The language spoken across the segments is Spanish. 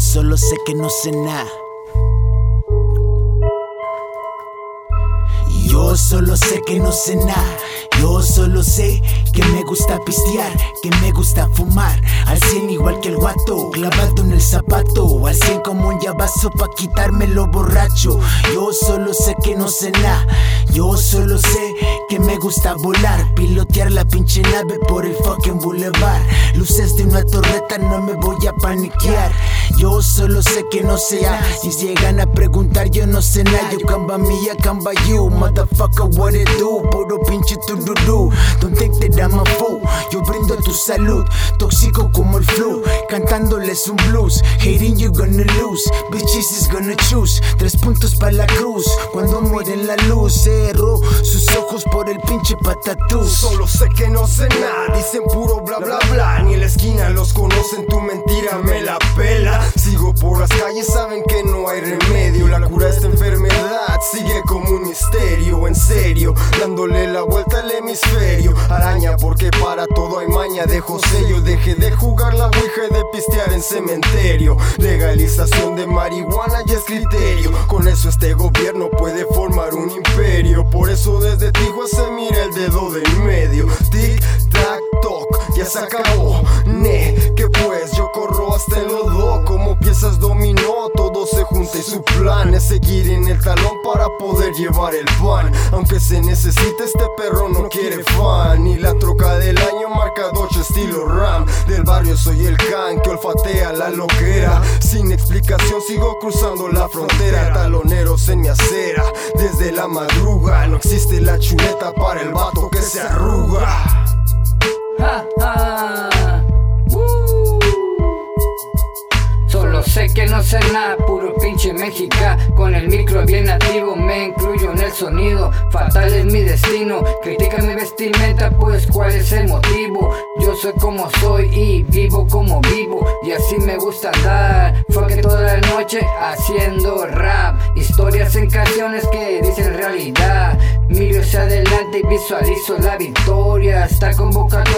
solo sé que no sé nada. Yo solo sé que no sé nada. Yo solo sé que me gusta pistear, que me gusta fumar. Al cien igual que el guato, clavado en el zapato. Al cien como un llavazo pa' quitarme lo borracho. Yo solo sé que no sé nada. Yo solo sé que me gusta volar, pilotear la pinche nave por el fucking boulevard. Luces de una torreta, no me voy a paniquear. Yo solo sé que no nada. Si llegan a preguntar, yo no sé nada. Yo camba mía, camba you, motherfucker, what it do? Puro pinche tururú. Don't think that I'm a fool. Yo brindo tu salud, tóxico como el flu. Cantándoles un blues, hating you gonna lose. Bitches is gonna choose. Tres puntos para la cruz. Cuando muere la luz, cerró sus ojos por el pinche patatús. Solo sé que no sé nada, dicen puro bla bla bla. Ni en la esquina los conocen, tu mentira me la pela. Por las calles, saben que no hay remedio. La cura a esta enfermedad sigue como un misterio, en serio. Dándole la vuelta al hemisferio. Araña, porque para todo hay maña. Dejo sello, deje de jugar la ouija y de pistear en cementerio. Legalización de marihuana ya es criterio. Con eso este gobierno puede formar un imperio. Por eso desde Tijuana se mira el dedo del medio. Tic, tac, toc, ya se acabó. Ne, plan es seguir en el talón para poder llevar el pan. Aunque se necesite, este perro no quiere fan. Y la troca del año marca Dodge estilo Ram. Del barrio soy el can que olfatea la loquera. Sin explicación sigo cruzando la frontera. Taloneros en mi acera. Desde la madruga no existe la chuleta para el vato que se arruga. Solo sé que no sé nada, puro pinche mexica Con el micro bien activo, me incluyo en el sonido Fatal es mi destino, critica mi vestimenta Pues cuál es el motivo Yo soy como soy y vivo como vivo Y así me gusta andar Fue que toda la noche haciendo rap Historias en canciones que dicen realidad Miro hacia adelante y visualizo la victoria Esta convocatoria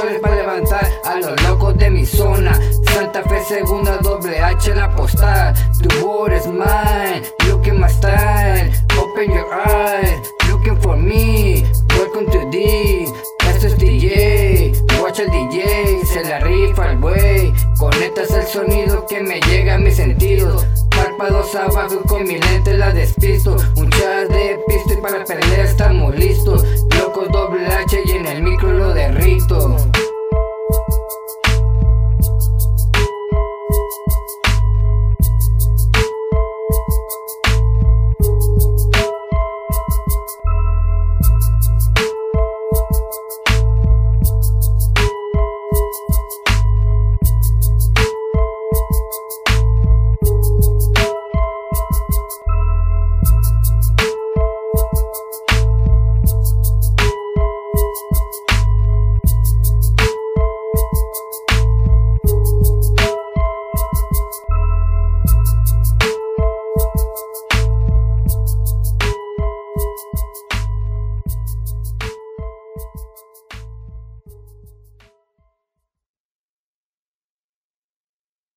H la postal. The world is mine Look my style Open your eyes Looking for me. Welcome to this Esto es DJ Watch el DJ Se la rifa el buey. Conectas el sonido que me llega a mis sentidos. Párpados abajo con mi lente la despisto. Un chat de pisto y para pelear estamos listos. Locos doble H y en el micro lo derrito